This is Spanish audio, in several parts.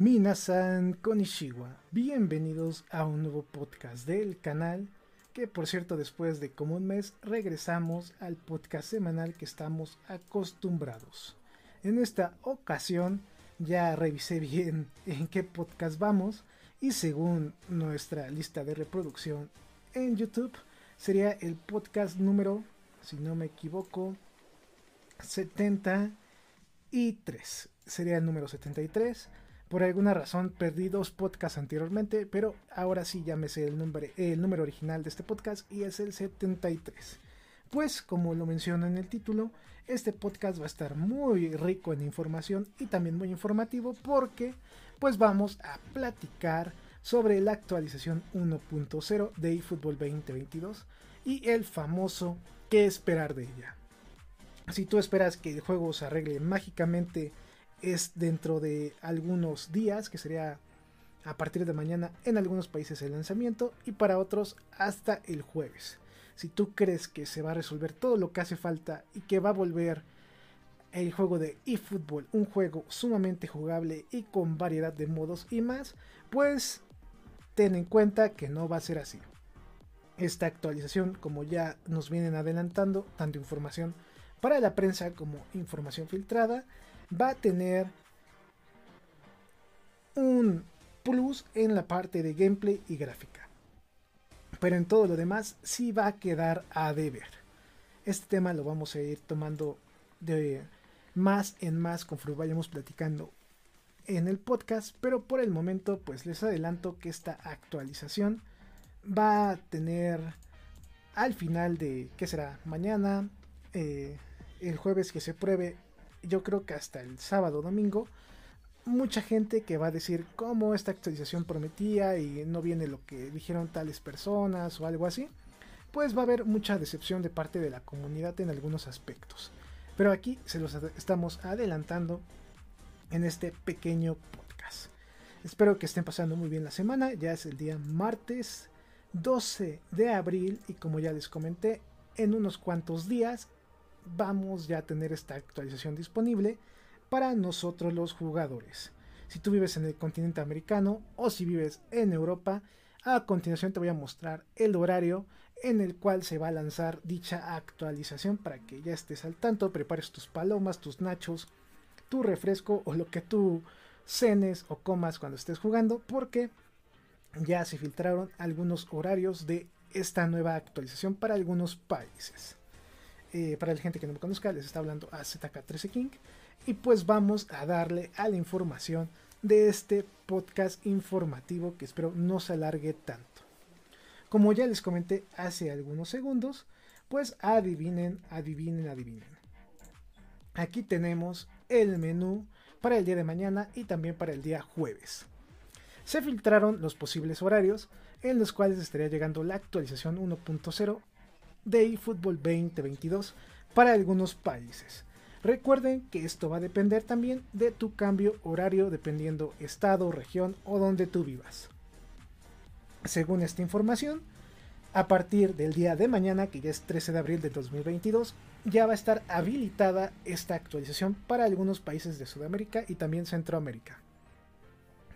Minasan Konishiwa, bienvenidos a un nuevo podcast del canal, que por cierto después de como un mes regresamos al podcast semanal que estamos acostumbrados. En esta ocasión ya revisé bien en qué podcast vamos y según nuestra lista de reproducción en YouTube sería el podcast número, si no me equivoco, 73. Sería el número 73 por alguna razón perdí dos podcasts anteriormente, pero ahora sí ya me sé el, el número original de este podcast y es el 73. Pues como lo menciono en el título, este podcast va a estar muy rico en información y también muy informativo porque pues vamos a platicar sobre la actualización 1.0 de eFootball 2022 y el famoso qué esperar de ella. Si tú esperas que el juego se arregle mágicamente es dentro de algunos días, que sería a partir de mañana en algunos países el lanzamiento y para otros hasta el jueves. Si tú crees que se va a resolver todo lo que hace falta y que va a volver el juego de eFootball un juego sumamente jugable y con variedad de modos y más, pues ten en cuenta que no va a ser así. Esta actualización, como ya nos vienen adelantando, tanto información para la prensa como información filtrada, va a tener un plus en la parte de gameplay y gráfica. Pero en todo lo demás sí va a quedar a deber. Este tema lo vamos a ir tomando de más en más conforme vayamos platicando en el podcast, pero por el momento pues les adelanto que esta actualización va a tener al final de, ¿qué será? Mañana, eh, el jueves que se pruebe yo creo que hasta el sábado domingo, mucha gente que va a decir cómo esta actualización prometía y no viene lo que dijeron tales personas o algo así, pues va a haber mucha decepción de parte de la comunidad en algunos aspectos. Pero aquí se los estamos adelantando en este pequeño podcast. Espero que estén pasando muy bien la semana, ya es el día martes 12 de abril y como ya les comenté, en unos cuantos días vamos ya a tener esta actualización disponible para nosotros los jugadores. Si tú vives en el continente americano o si vives en Europa, a continuación te voy a mostrar el horario en el cual se va a lanzar dicha actualización para que ya estés al tanto, prepares tus palomas, tus nachos, tu refresco o lo que tú cenes o comas cuando estés jugando, porque ya se filtraron algunos horarios de esta nueva actualización para algunos países. Eh, para la gente que no me conozca, les está hablando a ZK13 King. Y pues vamos a darle a la información de este podcast informativo que espero no se alargue tanto. Como ya les comenté hace algunos segundos, pues adivinen, adivinen, adivinen. Aquí tenemos el menú para el día de mañana y también para el día jueves. Se filtraron los posibles horarios en los cuales estaría llegando la actualización 1.0 de eFootball 2022 para algunos países. Recuerden que esto va a depender también de tu cambio horario dependiendo estado, región o donde tú vivas. Según esta información, a partir del día de mañana, que ya es 13 de abril de 2022, ya va a estar habilitada esta actualización para algunos países de Sudamérica y también Centroamérica.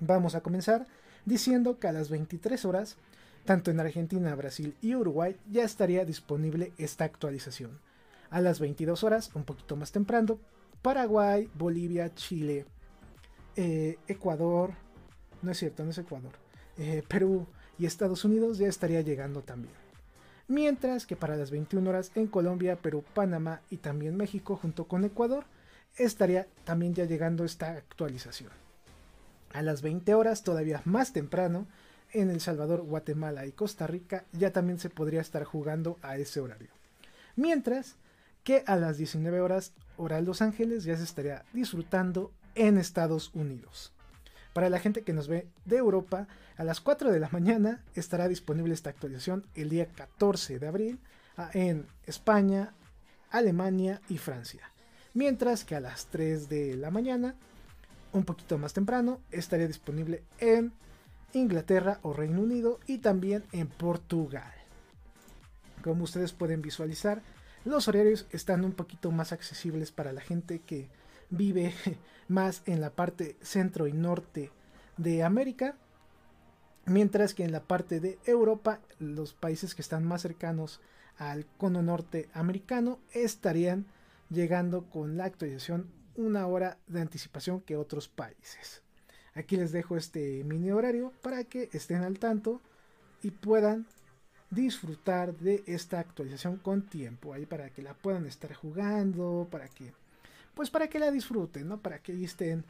Vamos a comenzar diciendo que a las 23 horas tanto en Argentina, Brasil y Uruguay ya estaría disponible esta actualización. A las 22 horas, un poquito más temprano, Paraguay, Bolivia, Chile, eh, Ecuador, no es cierto, no es Ecuador, eh, Perú y Estados Unidos ya estaría llegando también. Mientras que para las 21 horas en Colombia, Perú, Panamá y también México junto con Ecuador estaría también ya llegando esta actualización. A las 20 horas, todavía más temprano, en El Salvador, Guatemala y Costa Rica ya también se podría estar jugando a ese horario. Mientras que a las 19 horas hora Los Ángeles ya se estaría disfrutando en Estados Unidos. Para la gente que nos ve de Europa, a las 4 de la mañana estará disponible esta actualización el día 14 de abril ah, en España, Alemania y Francia. Mientras que a las 3 de la mañana, un poquito más temprano, estaría disponible en Inglaterra o Reino Unido y también en Portugal. Como ustedes pueden visualizar, los horarios están un poquito más accesibles para la gente que vive más en la parte centro y norte de América, mientras que en la parte de Europa, los países que están más cercanos al cono norte americano estarían llegando con la actualización una hora de anticipación que otros países. Aquí les dejo este mini horario para que estén al tanto y puedan disfrutar de esta actualización con tiempo ahí para que la puedan estar jugando para que pues para que la disfruten, ¿no? Para que estén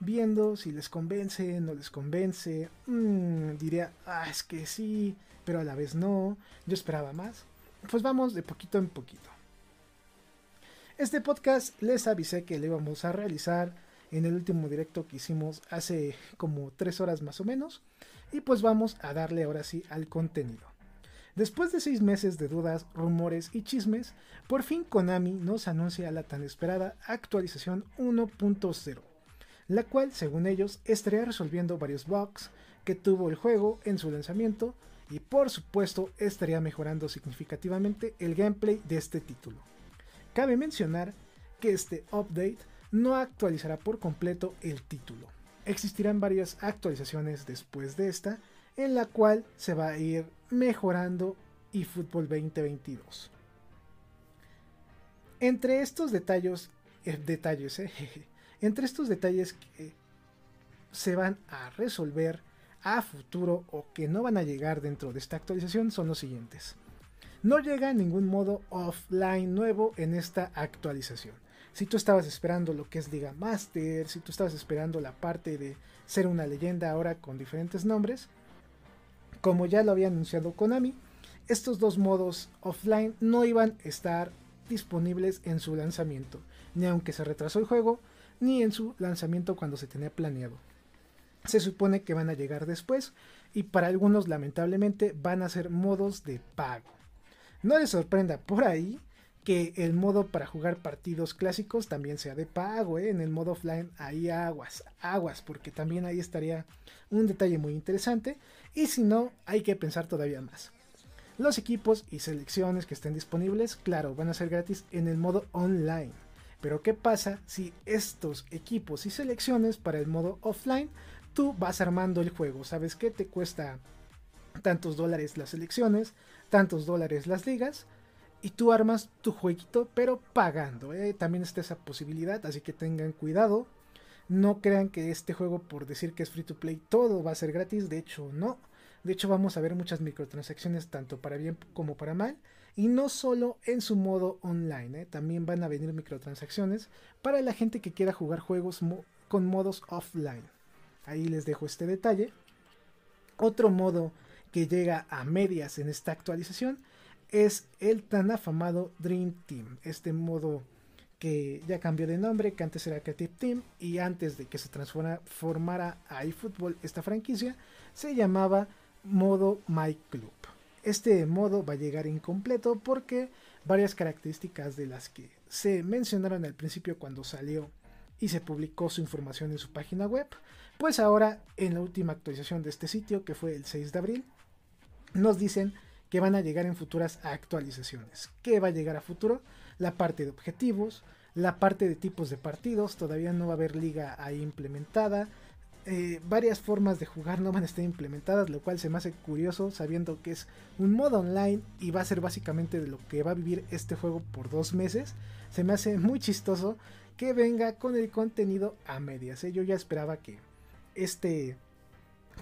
viendo si les convence, no les convence. Mm, diría, ah, es que sí, pero a la vez no. Yo esperaba más. Pues vamos de poquito en poquito. Este podcast les avisé que lo íbamos a realizar en el último directo que hicimos hace como tres horas más o menos. Y pues vamos a darle ahora sí al contenido. Después de seis meses de dudas, rumores y chismes, por fin Konami nos anuncia la tan esperada actualización 1.0, la cual, según ellos, estaría resolviendo varios bugs que tuvo el juego en su lanzamiento y por supuesto estaría mejorando significativamente el gameplay de este título. Cabe mencionar que este update no actualizará por completo el título. Existirán varias actualizaciones después de esta, en la cual se va a ir mejorando eFootball 2022. Entre estos detalles, eh, detalles eh, entre estos detalles que se van a resolver a futuro o que no van a llegar dentro de esta actualización son los siguientes. No llega ningún modo offline nuevo en esta actualización. Si tú estabas esperando lo que es Liga Master, si tú estabas esperando la parte de ser una leyenda ahora con diferentes nombres, como ya lo había anunciado Konami, estos dos modos offline no iban a estar disponibles en su lanzamiento, ni aunque se retrasó el juego, ni en su lanzamiento cuando se tenía planeado. Se supone que van a llegar después y para algunos lamentablemente van a ser modos de pago. No les sorprenda por ahí que el modo para jugar partidos clásicos también sea de pago, ¿eh? en el modo offline ahí aguas, aguas, porque también ahí estaría un detalle muy interesante y si no hay que pensar todavía más. Los equipos y selecciones que estén disponibles, claro, van a ser gratis en el modo online. Pero ¿qué pasa si estos equipos y selecciones para el modo offline tú vas armando el juego? ¿Sabes qué te cuesta tantos dólares las selecciones, tantos dólares las ligas? Y tú armas tu jueguito, pero pagando. ¿eh? También está esa posibilidad, así que tengan cuidado. No crean que este juego, por decir que es free to play, todo va a ser gratis. De hecho, no. De hecho, vamos a ver muchas microtransacciones, tanto para bien como para mal. Y no solo en su modo online, ¿eh? también van a venir microtransacciones para la gente que quiera jugar juegos con modos offline. Ahí les dejo este detalle. Otro modo que llega a medias en esta actualización es el tan afamado Dream Team. Este modo que ya cambió de nombre, que antes era Creative Team y antes de que se transformara a eFootball esta franquicia, se llamaba modo My Club. Este modo va a llegar incompleto porque varias características de las que se mencionaron al principio cuando salió y se publicó su información en su página web, pues ahora en la última actualización de este sitio, que fue el 6 de abril, nos dicen que van a llegar en futuras actualizaciones. ¿Qué va a llegar a futuro? La parte de objetivos, la parte de tipos de partidos, todavía no va a haber liga ahí implementada. Eh, varias formas de jugar no van a estar implementadas, lo cual se me hace curioso sabiendo que es un modo online y va a ser básicamente de lo que va a vivir este juego por dos meses. Se me hace muy chistoso que venga con el contenido a medias. ¿eh? Yo ya esperaba que este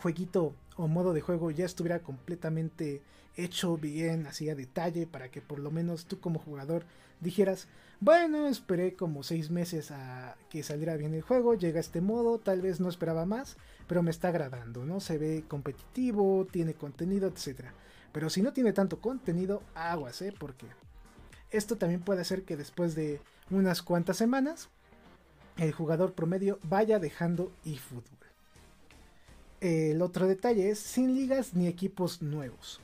jueguito o modo de juego ya estuviera completamente hecho bien, así a detalle, para que por lo menos tú como jugador dijeras, bueno, esperé como seis meses a que saliera bien el juego, llega este modo, tal vez no esperaba más, pero me está agradando, ¿no? Se ve competitivo, tiene contenido, etc. Pero si no tiene tanto contenido, aguas, ¿eh? Porque esto también puede hacer que después de unas cuantas semanas, el jugador promedio vaya dejando eFootball. El otro detalle es sin ligas ni equipos nuevos.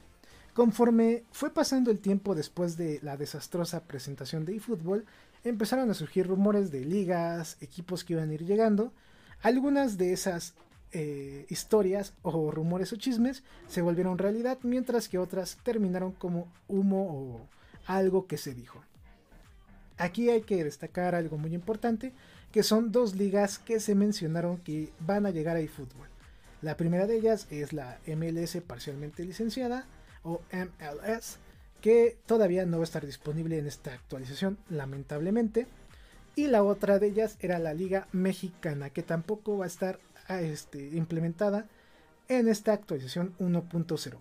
Conforme fue pasando el tiempo después de la desastrosa presentación de eFootball, empezaron a surgir rumores de ligas, equipos que iban a ir llegando. Algunas de esas eh, historias o rumores o chismes se volvieron realidad, mientras que otras terminaron como humo o algo que se dijo. Aquí hay que destacar algo muy importante, que son dos ligas que se mencionaron que van a llegar a eFootball. La primera de ellas es la MLS parcialmente licenciada, o MLS, que todavía no va a estar disponible en esta actualización, lamentablemente. Y la otra de ellas era la Liga Mexicana, que tampoco va a estar ah, este, implementada en esta actualización 1.0.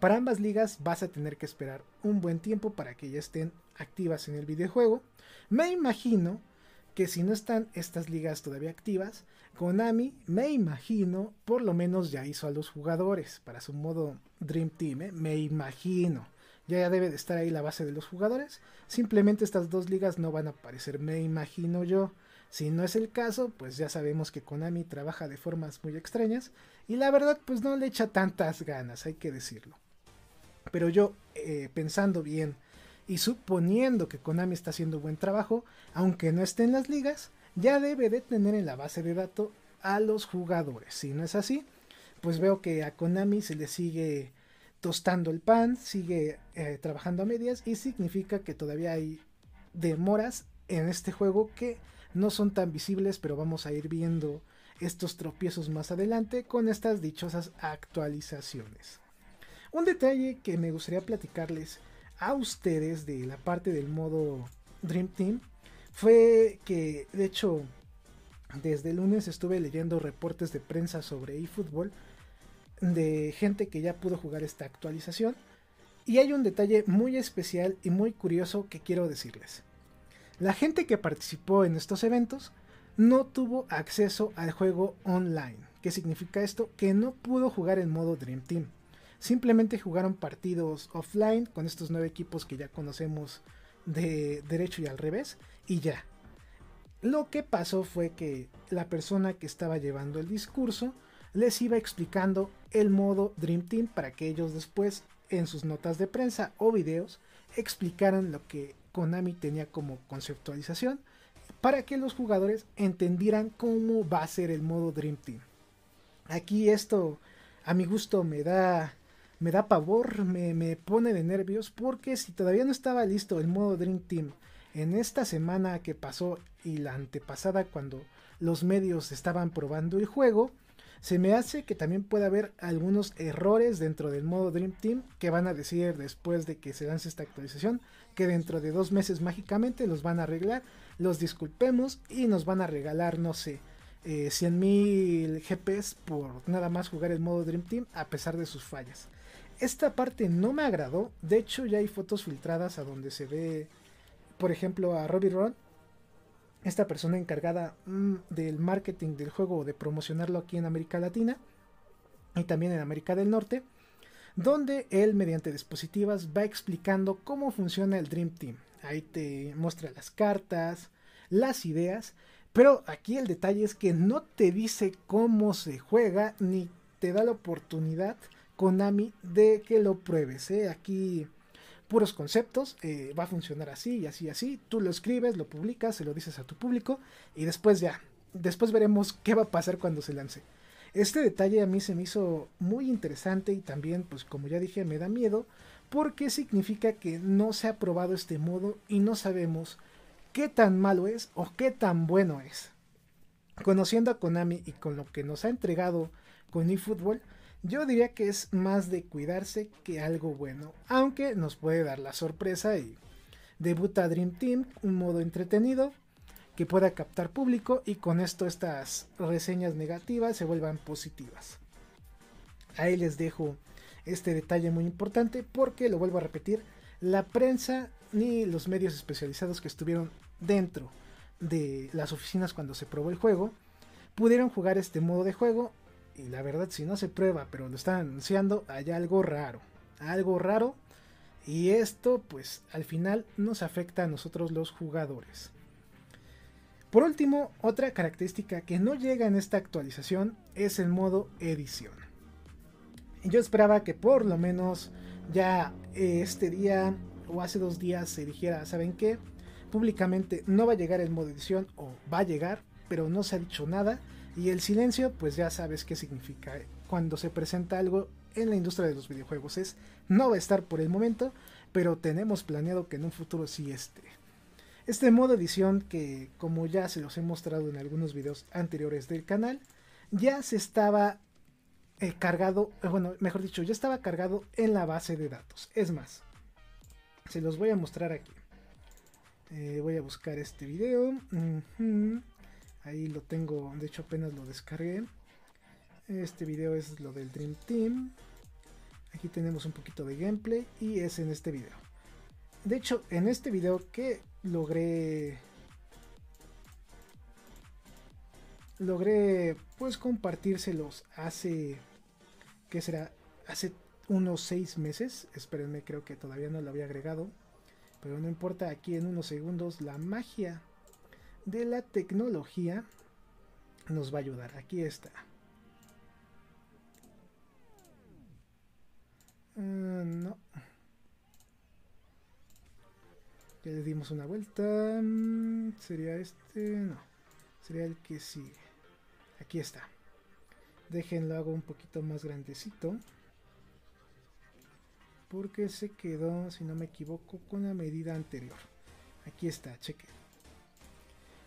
Para ambas ligas vas a tener que esperar un buen tiempo para que ya estén activas en el videojuego. Me imagino que si no están estas ligas todavía activas, Konami, me imagino, por lo menos ya hizo a los jugadores para su modo Dream Team, ¿eh? me imagino. Ya debe de estar ahí la base de los jugadores. Simplemente estas dos ligas no van a aparecer, me imagino yo. Si no es el caso, pues ya sabemos que Konami trabaja de formas muy extrañas y la verdad pues no le echa tantas ganas, hay que decirlo. Pero yo, eh, pensando bien y suponiendo que Konami está haciendo buen trabajo, aunque no esté en las ligas, ya debe de tener en la base de datos a los jugadores. Si no es así, pues veo que a Konami se le sigue tostando el pan, sigue eh, trabajando a medias y significa que todavía hay demoras en este juego que no son tan visibles, pero vamos a ir viendo estos tropiezos más adelante con estas dichosas actualizaciones. Un detalle que me gustaría platicarles a ustedes de la parte del modo Dream Team fue que, de hecho, desde el lunes estuve leyendo reportes de prensa sobre eFootball de gente que ya pudo jugar esta actualización. Y hay un detalle muy especial y muy curioso que quiero decirles. La gente que participó en estos eventos no tuvo acceso al juego online. ¿Qué significa esto? Que no pudo jugar en modo Dream Team. Simplemente jugaron partidos offline con estos nueve equipos que ya conocemos de derecho y al revés y ya. Lo que pasó fue que la persona que estaba llevando el discurso les iba explicando el modo Dream Team para que ellos después en sus notas de prensa o videos explicaran lo que Konami tenía como conceptualización para que los jugadores entendieran cómo va a ser el modo Dream Team. Aquí esto a mi gusto me da me da pavor, me, me pone de nervios porque si todavía no estaba listo el modo Dream Team en esta semana que pasó y la antepasada cuando los medios estaban probando el juego, se me hace que también puede haber algunos errores dentro del modo Dream Team que van a decir después de que se lance esta actualización que dentro de dos meses mágicamente los van a arreglar, los disculpemos y nos van a regalar, no sé, eh, 100.000 GPs por nada más jugar el modo Dream Team a pesar de sus fallas. Esta parte no me agradó, de hecho ya hay fotos filtradas a donde se ve, por ejemplo, a Robbie Ron esta persona encargada mm, del marketing del juego, de promocionarlo aquí en América Latina y también en América del Norte, donde él mediante dispositivas va explicando cómo funciona el Dream Team. Ahí te muestra las cartas, las ideas, pero aquí el detalle es que no te dice cómo se juega ni te da la oportunidad Konami de que lo pruebes. ¿eh? Aquí puros conceptos, eh, va a funcionar así y así y así, tú lo escribes, lo publicas, se lo dices a tu público y después ya, después veremos qué va a pasar cuando se lance. Este detalle a mí se me hizo muy interesante y también, pues como ya dije, me da miedo porque significa que no se ha probado este modo y no sabemos qué tan malo es o qué tan bueno es. Conociendo a Konami y con lo que nos ha entregado con eFootball, yo diría que es más de cuidarse que algo bueno, aunque nos puede dar la sorpresa y debuta Dream Team, un modo entretenido que pueda captar público y con esto estas reseñas negativas se vuelvan positivas. Ahí les dejo este detalle muy importante porque, lo vuelvo a repetir, la prensa ni los medios especializados que estuvieron dentro de las oficinas cuando se probó el juego pudieron jugar este modo de juego y la verdad si no se prueba pero lo están anunciando hay algo raro algo raro y esto pues al final nos afecta a nosotros los jugadores por último otra característica que no llega en esta actualización es el modo edición yo esperaba que por lo menos ya este día o hace dos días se dijera, ¿saben qué? Públicamente no va a llegar el modo edición o va a llegar, pero no se ha dicho nada. Y el silencio, pues ya sabes qué significa cuando se presenta algo en la industria de los videojuegos. Es no va a estar por el momento, pero tenemos planeado que en un futuro sí esté. Este modo edición que como ya se los he mostrado en algunos videos anteriores del canal, ya se estaba eh, cargado, eh, bueno, mejor dicho, ya estaba cargado en la base de datos. Es más, se los voy a mostrar aquí. Eh, voy a buscar este video. Ahí lo tengo, de hecho apenas lo descargué. Este video es lo del Dream Team. Aquí tenemos un poquito de gameplay y es en este video. De hecho, en este video que logré logré pues compartírselos hace que será hace unos 6 meses. Espérenme, creo que todavía no lo había agregado. Pero no importa, aquí en unos segundos la magia de la tecnología nos va a ayudar. Aquí está. Ah, no. Ya le dimos una vuelta. Mm, ¿Sería este? No. Sería el que sigue. Aquí está. Déjenlo hago un poquito más grandecito. Porque se quedó, si no me equivoco, con la medida anterior. Aquí está, chequen.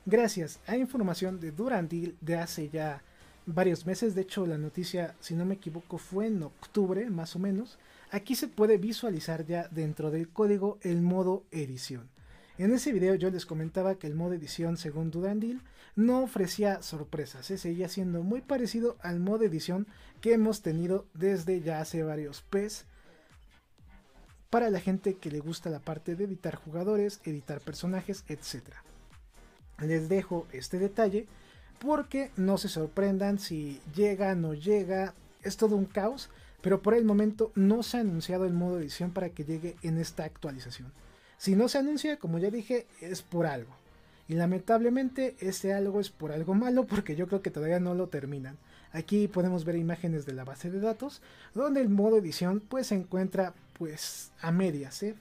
Gracias a información de Durandil de hace ya varios meses, de hecho la noticia, si no me equivoco, fue en octubre más o menos, aquí se puede visualizar ya dentro del código el modo edición. En ese video yo les comentaba que el modo edición según Durandil no ofrecía sorpresas, ¿eh? seguía siendo muy parecido al modo edición que hemos tenido desde ya hace varios PES para la gente que le gusta la parte de editar jugadores, editar personajes, etc. Les dejo este detalle porque no se sorprendan si llega, no llega, es todo un caos, pero por el momento no se ha anunciado el modo edición para que llegue en esta actualización. Si no se anuncia, como ya dije, es por algo. Y lamentablemente ese algo es por algo malo porque yo creo que todavía no lo terminan. Aquí podemos ver imágenes de la base de datos donde el modo edición pues se encuentra pues a medias. ¿eh?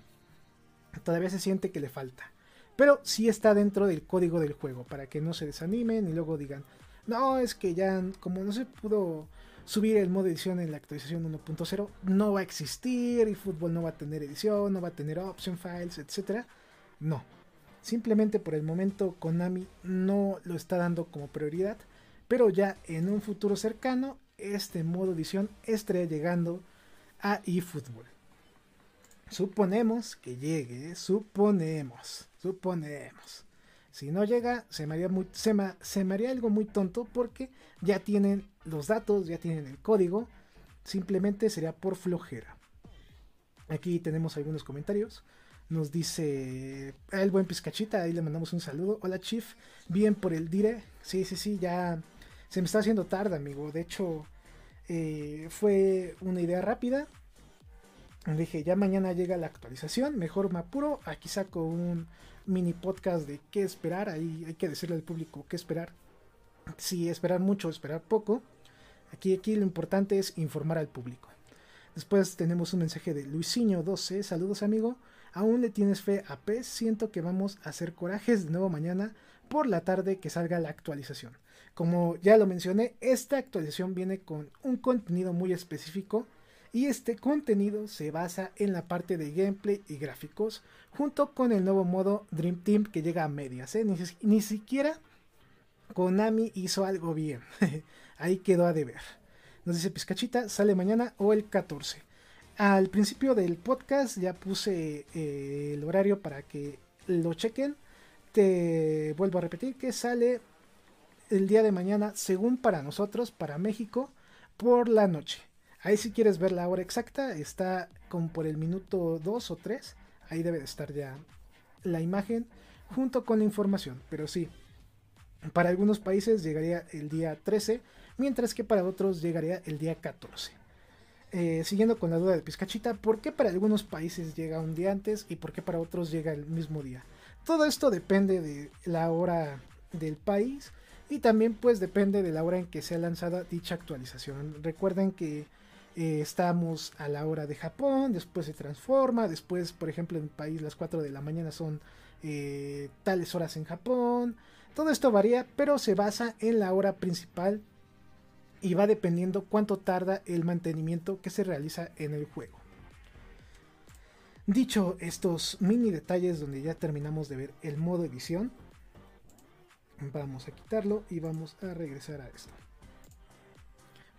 Todavía se siente que le falta. Pero sí está dentro del código del juego para que no se desanimen y luego digan, no, es que ya como no se pudo subir el modo edición en la actualización 1.0, no va a existir y fútbol no va a tener edición, no va a tener option files, etc. No, Simplemente por el momento Konami no lo está dando como prioridad, pero ya en un futuro cercano este modo edición estará llegando a eFootball. Suponemos que llegue, suponemos, suponemos. Si no llega, se me, haría muy, se, algo muy tonto porque ya tienen los datos, ya tienen el código. Simplemente sería por flojera. Aquí tenemos algunos comentarios. Nos dice el buen Pizcachita, ahí le mandamos un saludo. Hola Chief, bien por el dire. Sí, sí, sí, ya se me está haciendo tarde, amigo. De hecho, eh, fue una idea rápida. Dije, ya mañana llega la actualización, mejor me apuro. Aquí saco un mini podcast de qué esperar. Ahí hay que decirle al público qué esperar. Si esperar mucho o esperar poco. Aquí, aquí lo importante es informar al público. Después tenemos un mensaje de Luisinho 12. Saludos, amigo. ¿Aún le tienes fe a PES? Siento que vamos a hacer corajes de nuevo mañana por la tarde que salga la actualización. Como ya lo mencioné, esta actualización viene con un contenido muy específico y este contenido se basa en la parte de gameplay y gráficos junto con el nuevo modo Dream Team que llega a medias. ¿eh? Ni, siquiera Konami hizo algo bien. Ahí quedó a deber. Nos dice Pizcachita, sale mañana o el 14. Al principio del podcast ya puse eh, el horario para que lo chequen. Te vuelvo a repetir que sale el día de mañana, según para nosotros, para México, por la noche. Ahí si quieres ver la hora exacta, está como por el minuto 2 o 3. Ahí debe de estar ya la imagen junto con la información. Pero sí, para algunos países llegaría el día 13, mientras que para otros llegaría el día 14. Eh, siguiendo con la duda de Pizcachita, ¿por qué para algunos países llega un día antes y por qué para otros llega el mismo día? Todo esto depende de la hora del país y también pues depende de la hora en que sea lanzada dicha actualización. Recuerden que eh, estamos a la hora de Japón, después se transforma, después por ejemplo en mi país las 4 de la mañana son eh, tales horas en Japón. Todo esto varía, pero se basa en la hora principal y va dependiendo cuánto tarda el mantenimiento que se realiza en el juego. Dicho estos mini detalles donde ya terminamos de ver el modo edición, vamos a quitarlo y vamos a regresar a esto.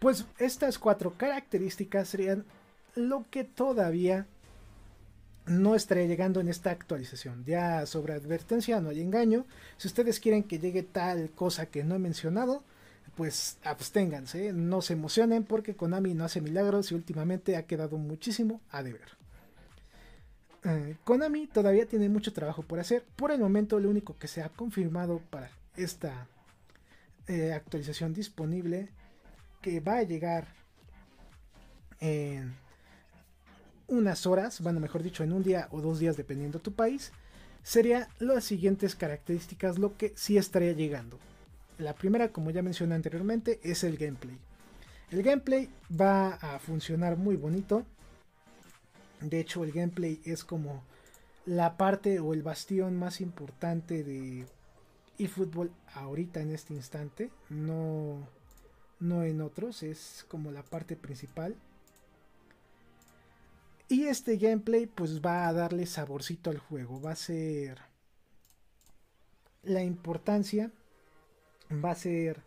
Pues estas cuatro características serían lo que todavía no estaría llegando en esta actualización. Ya sobre advertencia no hay engaño. Si ustedes quieren que llegue tal cosa que no he mencionado, pues absténganse, no se emocionen porque Konami no hace milagros y últimamente ha quedado muchísimo a deber. Eh, Konami todavía tiene mucho trabajo por hacer. Por el momento lo único que se ha confirmado para esta eh, actualización disponible que va a llegar en unas horas, bueno, mejor dicho, en un día o dos días, dependiendo tu país, sería las siguientes características, lo que sí estaría llegando. La primera, como ya mencioné anteriormente, es el gameplay. El gameplay va a funcionar muy bonito. De hecho, el gameplay es como la parte o el bastión más importante de eFootball ahorita en este instante. No, no en otros, es como la parte principal. Y este gameplay pues va a darle saborcito al juego, va a ser la importancia, va a ser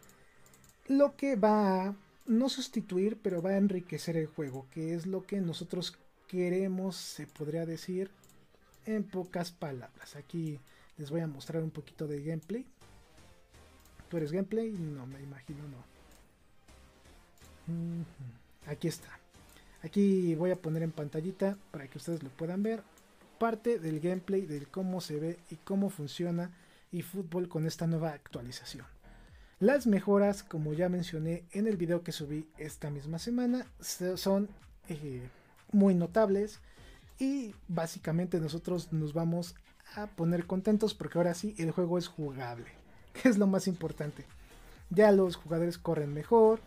lo que va a no sustituir, pero va a enriquecer el juego, que es lo que nosotros queremos, se podría decir en pocas palabras. Aquí les voy a mostrar un poquito de gameplay. ¿Tú eres gameplay? No, me imagino no. Aquí está. Aquí voy a poner en pantallita para que ustedes lo puedan ver. Parte del gameplay de cómo se ve y cómo funciona eFootball con esta nueva actualización. Las mejoras, como ya mencioné en el video que subí esta misma semana, son eh, muy notables y básicamente nosotros nos vamos a poner contentos porque ahora sí el juego es jugable, que es lo más importante. Ya los jugadores corren mejor,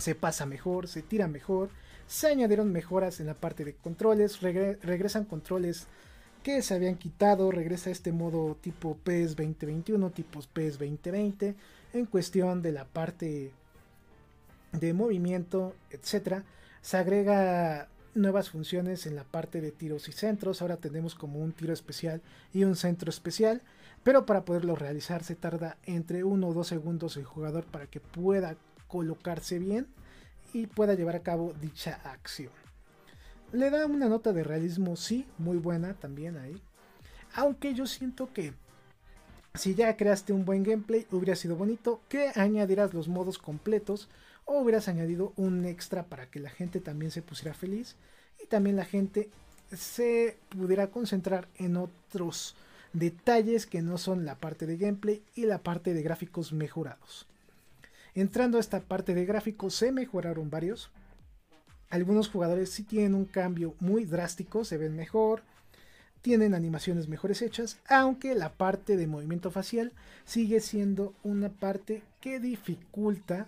se pasa mejor, se tira mejor se añadieron mejoras en la parte de controles, regresan controles que se habían quitado, regresa este modo tipo PES 2021, tipos PES 2020, en cuestión de la parte de movimiento, etc. Se agrega nuevas funciones en la parte de tiros y centros, ahora tenemos como un tiro especial y un centro especial, pero para poderlo realizar se tarda entre 1 o 2 segundos el jugador para que pueda colocarse bien y pueda llevar a cabo dicha acción. Le da una nota de realismo, sí, muy buena también ahí. Aunque yo siento que si ya creaste un buen gameplay, hubiera sido bonito que añadieras los modos completos o hubieras añadido un extra para que la gente también se pusiera feliz y también la gente se pudiera concentrar en otros detalles que no son la parte de gameplay y la parte de gráficos mejorados. Entrando a esta parte de gráficos se mejoraron varios. Algunos jugadores sí tienen un cambio muy drástico, se ven mejor, tienen animaciones mejores hechas, aunque la parte de movimiento facial sigue siendo una parte que dificulta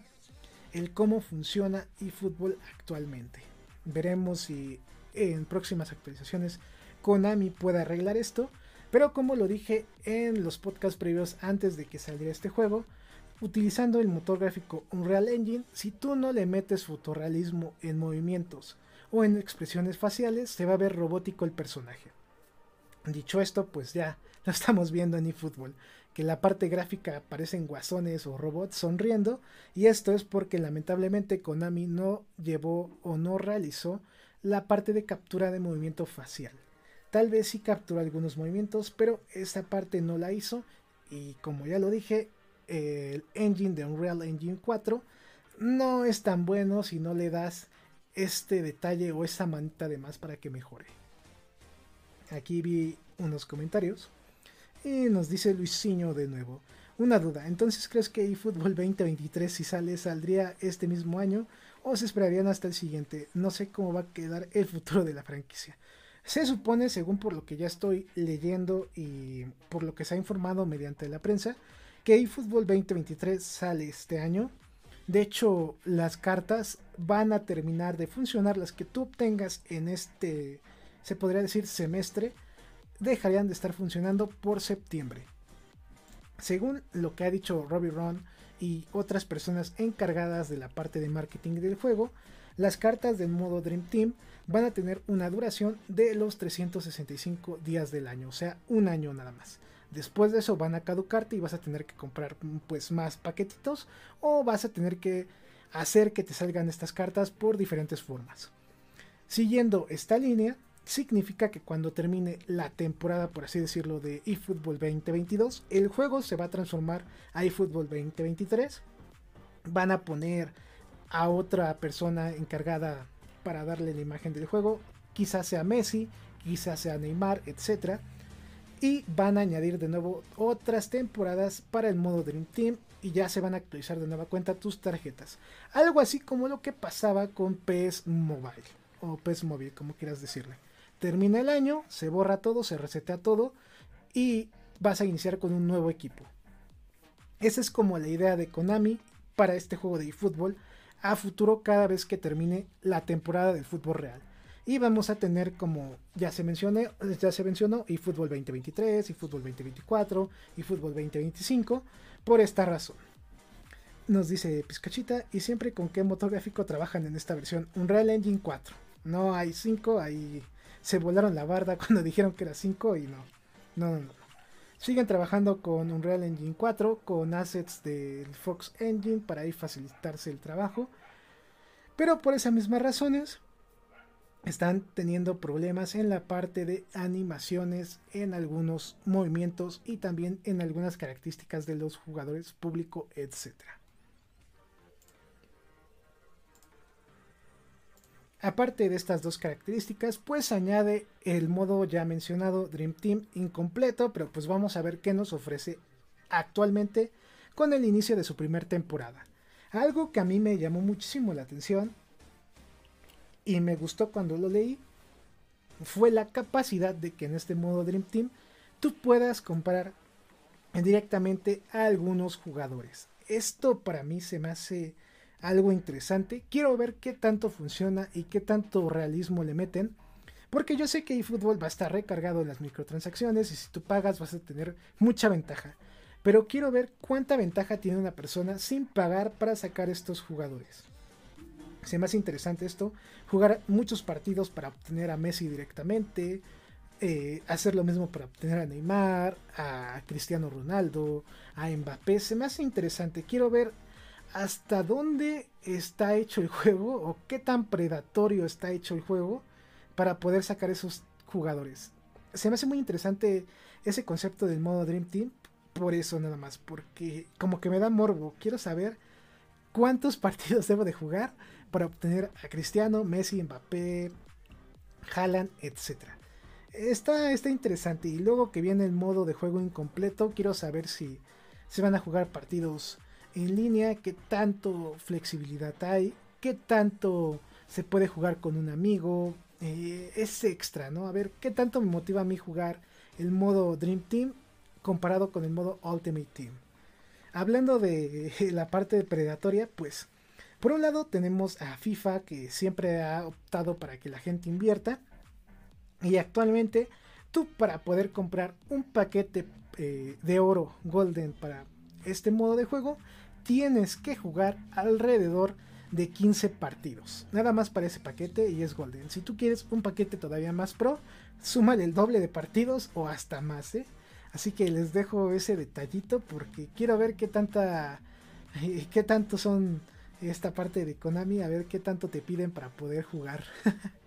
el cómo funciona eFootball actualmente. Veremos si en próximas actualizaciones Konami puede arreglar esto, pero como lo dije en los podcasts previos antes de que saliera este juego, utilizando el motor gráfico Unreal Engine, si tú no le metes fotorrealismo en movimientos o en expresiones faciales, se va a ver robótico el personaje. Dicho esto, pues ya lo estamos viendo en eFootball, que la parte gráfica aparecen guasones o robots sonriendo, y esto es porque lamentablemente Konami no llevó o no realizó la parte de captura de movimiento facial. Tal vez sí capturó algunos movimientos, pero esa parte no la hizo, y como ya lo dije, el engine de Unreal Engine 4 no es tan bueno si no le das este detalle o esa manita de más para que mejore. Aquí vi unos comentarios y nos dice Luisinho de nuevo. Una duda, entonces crees que eFootball 2023 si sale saldría este mismo año o se esperarían hasta el siguiente? No sé cómo va a quedar el futuro de la franquicia. Se supone, según por lo que ya estoy leyendo y por lo que se ha informado mediante la prensa, que eFootball 2023 sale este año. De hecho, las cartas van a terminar de funcionar, las que tú obtengas en este, se podría decir, semestre, dejarían de estar funcionando por septiembre. Según lo que ha dicho Robbie Ron y otras personas encargadas de la parte de marketing del juego, las cartas del modo Dream Team van a tener una duración de los 365 días del año, o sea, un año nada más. Después de eso van a caducarte y vas a tener que comprar pues más paquetitos o vas a tener que hacer que te salgan estas cartas por diferentes formas. Siguiendo esta línea, significa que cuando termine la temporada, por así decirlo, de eFootball 2022, el juego se va a transformar a eFootball 2023. Van a poner a otra persona encargada para darle la imagen del juego, quizás sea Messi, quizás sea Neymar, etc. Y van a añadir de nuevo otras temporadas para el modo Dream Team y ya se van a actualizar de nueva cuenta tus tarjetas. Algo así como lo que pasaba con PS Mobile o PS Mobile, como quieras decirle. Termina el año, se borra todo, se resetea todo y vas a iniciar con un nuevo equipo. Esa es como la idea de Konami para este juego de eFootball a futuro cada vez que termine la temporada del fútbol real. Y vamos a tener como ya se mencioné, ya se mencionó, y fútbol 2023, y fútbol 2024, y fútbol 2025, por esta razón. Nos dice Pizcachita, y siempre con qué motor gráfico trabajan en esta versión. Unreal Engine 4. No hay 5, ahí se volaron la barda cuando dijeron que era 5 y no. No, no, no. Siguen trabajando con Unreal Engine 4, con assets del Fox Engine para ahí facilitarse el trabajo. Pero por esas mismas razones están teniendo problemas en la parte de animaciones, en algunos movimientos y también en algunas características de los jugadores, público, etc. Aparte de estas dos características, pues añade el modo ya mencionado Dream Team incompleto, pero pues vamos a ver qué nos ofrece actualmente con el inicio de su primer temporada. Algo que a mí me llamó muchísimo la atención y me gustó cuando lo leí fue la capacidad de que en este modo Dream Team tú puedas comprar directamente a algunos jugadores. Esto para mí se me hace algo interesante. Quiero ver qué tanto funciona y qué tanto realismo le meten. Porque yo sé que eFootball va a estar recargado en las microtransacciones y si tú pagas vas a tener mucha ventaja. Pero quiero ver cuánta ventaja tiene una persona sin pagar para sacar estos jugadores. Se me hace interesante esto. Jugar muchos partidos para obtener a Messi directamente. Eh, hacer lo mismo para obtener a Neymar, a Cristiano Ronaldo, a Mbappé. Se me hace interesante. Quiero ver hasta dónde está hecho el juego o qué tan predatorio está hecho el juego para poder sacar esos jugadores. Se me hace muy interesante ese concepto del modo Dream Team por eso nada más, porque como que me da morbo, quiero saber cuántos partidos debo de jugar para obtener a Cristiano, Messi, Mbappé, Haaland, etc. Está, está interesante y luego que viene el modo de juego incompleto, quiero saber si se van a jugar partidos en línea, qué tanto flexibilidad hay, qué tanto se puede jugar con un amigo, eh, es extra, ¿no? A ver, qué tanto me motiva a mí jugar el modo Dream Team comparado con el modo Ultimate Team. Hablando de la parte predatoria, pues por un lado tenemos a FIFA que siempre ha optado para que la gente invierta y actualmente tú para poder comprar un paquete eh, de oro golden para este modo de juego tienes que jugar alrededor de 15 partidos. Nada más para ese paquete y es Golden. Si tú quieres un paquete todavía más pro, súmale el doble de partidos o hasta más. ¿eh? Así que les dejo ese detallito porque quiero ver qué tanta, qué tanto son esta parte de Konami, a ver qué tanto te piden para poder jugar.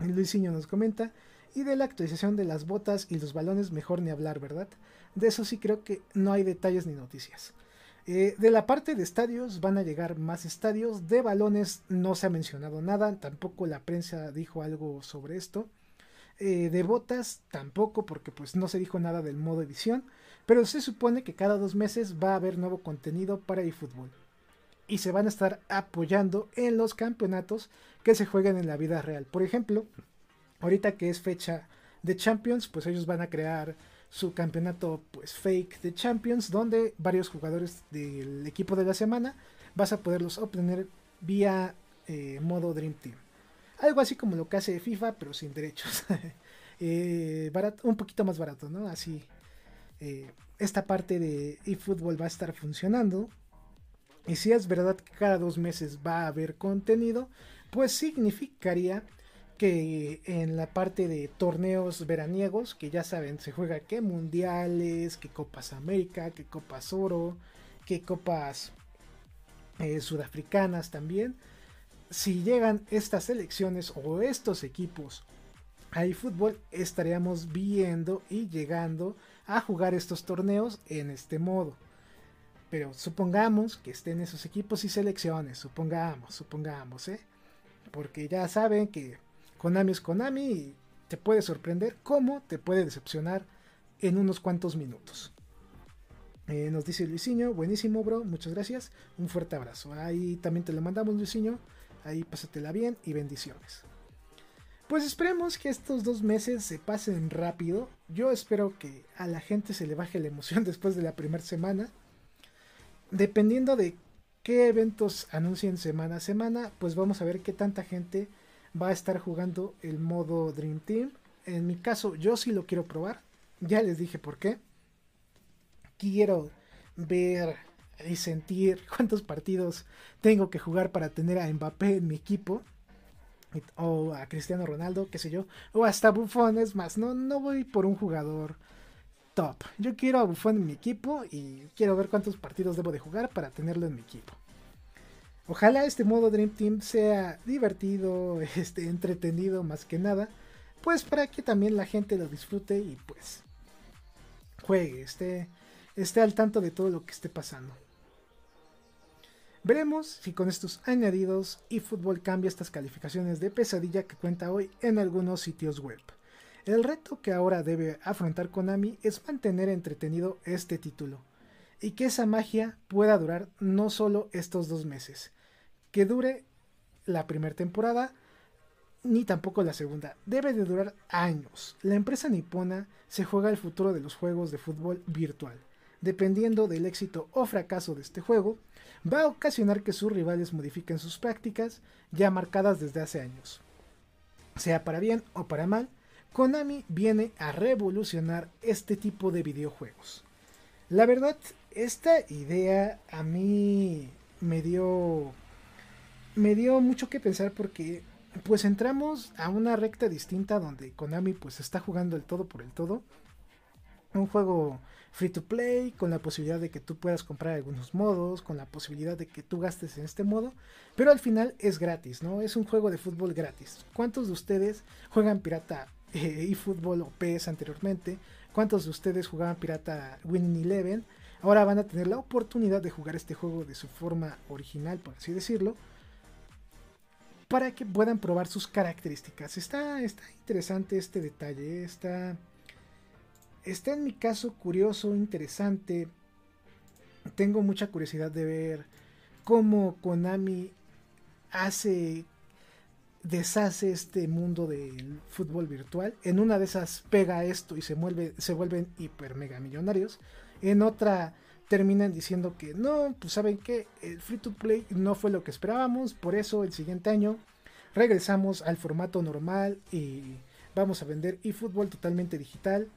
Luisinho nos comenta. Y de la actualización de las botas y los balones, mejor ni hablar, ¿verdad? De eso sí creo que no hay detalles ni noticias. Eh, de la parte de estadios van a llegar más estadios. De balones no se ha mencionado nada. Tampoco la prensa dijo algo sobre esto. Eh, de botas tampoco porque pues no se dijo nada del modo edición. Pero se supone que cada dos meses va a haber nuevo contenido para eFootball. Y se van a estar apoyando en los campeonatos que se jueguen en la vida real. Por ejemplo, ahorita que es fecha de Champions, pues ellos van a crear su campeonato pues fake de Champions donde varios jugadores del equipo de la semana vas a poderlos obtener vía eh, modo Dream Team. Algo así como lo que hace FIFA pero sin derechos. eh, un poquito más barato, ¿no? Así eh, esta parte de eFootball va a estar funcionando. Y si es verdad que cada dos meses va a haber contenido, pues significaría que en la parte de torneos veraniegos, que ya saben, se juega que mundiales, que Copas América, que Copas Oro, que Copas eh, Sudafricanas también. Si llegan estas selecciones o estos equipos a fútbol, estaríamos viendo y llegando a jugar estos torneos en este modo. Pero supongamos que estén esos equipos y selecciones, supongamos, supongamos, ¿eh? Porque ya saben que Konami es Konami y te puede sorprender como te puede decepcionar en unos cuantos minutos. Eh, nos dice Luisinho, buenísimo bro, muchas gracias, un fuerte abrazo. Ahí también te lo mandamos Luisinho, ahí pásatela bien y bendiciones. Pues esperemos que estos dos meses se pasen rápido. Yo espero que a la gente se le baje la emoción después de la primera semana. Dependiendo de qué eventos anuncien semana a semana, pues vamos a ver qué tanta gente va a estar jugando el modo Dream Team. En mi caso, yo sí lo quiero probar. Ya les dije por qué. Quiero ver y sentir cuántos partidos tengo que jugar para tener a Mbappé en mi equipo. O a Cristiano Ronaldo, qué sé yo. O hasta Buffon, es más. No, no voy por un jugador top. Yo quiero a en mi equipo y quiero ver cuántos partidos debo de jugar para tenerlo en mi equipo. Ojalá este modo Dream Team sea divertido, este, entretenido más que nada, pues para que también la gente lo disfrute y pues juegue, esté, esté al tanto de todo lo que esté pasando. Veremos si con estos añadidos eFootball cambia estas calificaciones de pesadilla que cuenta hoy en algunos sitios web. El reto que ahora debe afrontar Konami es mantener entretenido este título y que esa magia pueda durar no solo estos dos meses, que dure la primera temporada ni tampoco la segunda. Debe de durar años. La empresa nipona se juega el futuro de los juegos de fútbol virtual. Dependiendo del éxito o fracaso de este juego, va a ocasionar que sus rivales modifiquen sus prácticas ya marcadas desde hace años. Sea para bien o para mal, Konami viene a revolucionar este tipo de videojuegos. La verdad, esta idea a mí me dio me dio mucho que pensar porque pues entramos a una recta distinta donde Konami pues está jugando el todo por el todo. Un juego free to play con la posibilidad de que tú puedas comprar algunos modos, con la posibilidad de que tú gastes en este modo, pero al final es gratis, ¿no? Es un juego de fútbol gratis. ¿Cuántos de ustedes juegan pirata eFootball o PES anteriormente? ¿Cuántos de ustedes jugaban pirata Winning Eleven? Ahora van a tener la oportunidad de jugar este juego de su forma original, por así decirlo para que puedan probar sus características. Está, está interesante este detalle, está, está en mi caso curioso, interesante. Tengo mucha curiosidad de ver cómo Konami hace, deshace este mundo del fútbol virtual. En una de esas pega esto y se, vuelve, se vuelven hiper mega millonarios. En otra terminan diciendo que no, pues saben que el free to play no fue lo que esperábamos, por eso el siguiente año regresamos al formato normal y vamos a vender eFootball totalmente digital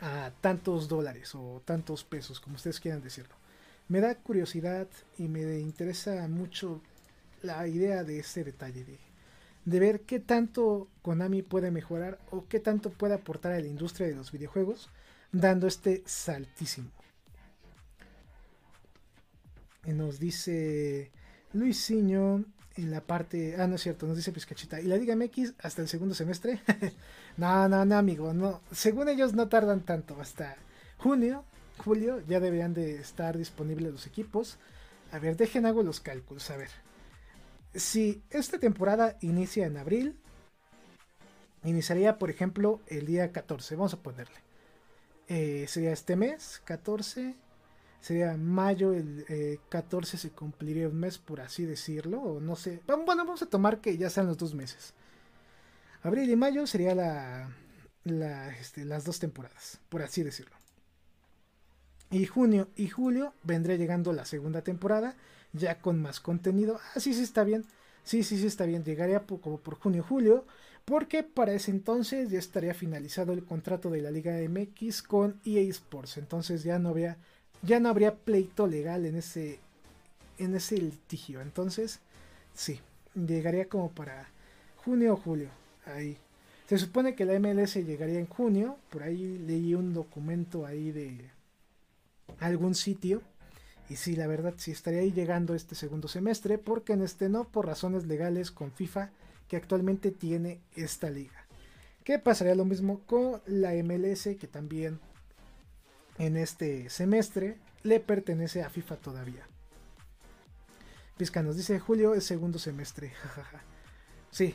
a tantos dólares o tantos pesos, como ustedes quieran decirlo. Me da curiosidad y me interesa mucho la idea de ese detalle de, de ver qué tanto Konami puede mejorar o qué tanto puede aportar a la industria de los videojuegos dando este saltísimo. Nos dice Luisinho en la parte. Ah, no es cierto, nos dice Pizcachita. ¿Y la Liga MX hasta el segundo semestre? no, no, no, amigo. no Según ellos no tardan tanto. Hasta junio julio ya deberían de estar disponibles los equipos. A ver, dejen hago los cálculos. A ver, si esta temporada inicia en abril, iniciaría por ejemplo el día 14, vamos a ponerle. Eh, sería este mes, 14. Sería mayo, el 14 eh, se cumpliría un mes, por así decirlo. O no sé. Bueno, vamos a tomar que ya sean los dos meses. Abril y mayo sería la, este, las dos temporadas, por así decirlo. Y junio y julio vendría llegando la segunda temporada, ya con más contenido. Ah, sí, sí, está bien. Sí, sí, sí, está bien. Llegaría como por junio julio, porque para ese entonces ya estaría finalizado el contrato de la Liga MX con EA Sports. Entonces ya no habría, ya no habría pleito legal en ese, en ese litigio. Entonces, sí, llegaría como para junio o julio. Ahí. Se supone que la MLS llegaría en junio. Por ahí leí un documento ahí de algún sitio. Y sí, la verdad, sí estaría ahí llegando este segundo semestre. Porque en este no, por razones legales con FIFA que actualmente tiene esta liga. ¿Qué pasaría lo mismo con la MLS que también en este semestre le pertenece a FIFA todavía? Pizca nos dice Julio es segundo semestre, jajaja. Sí,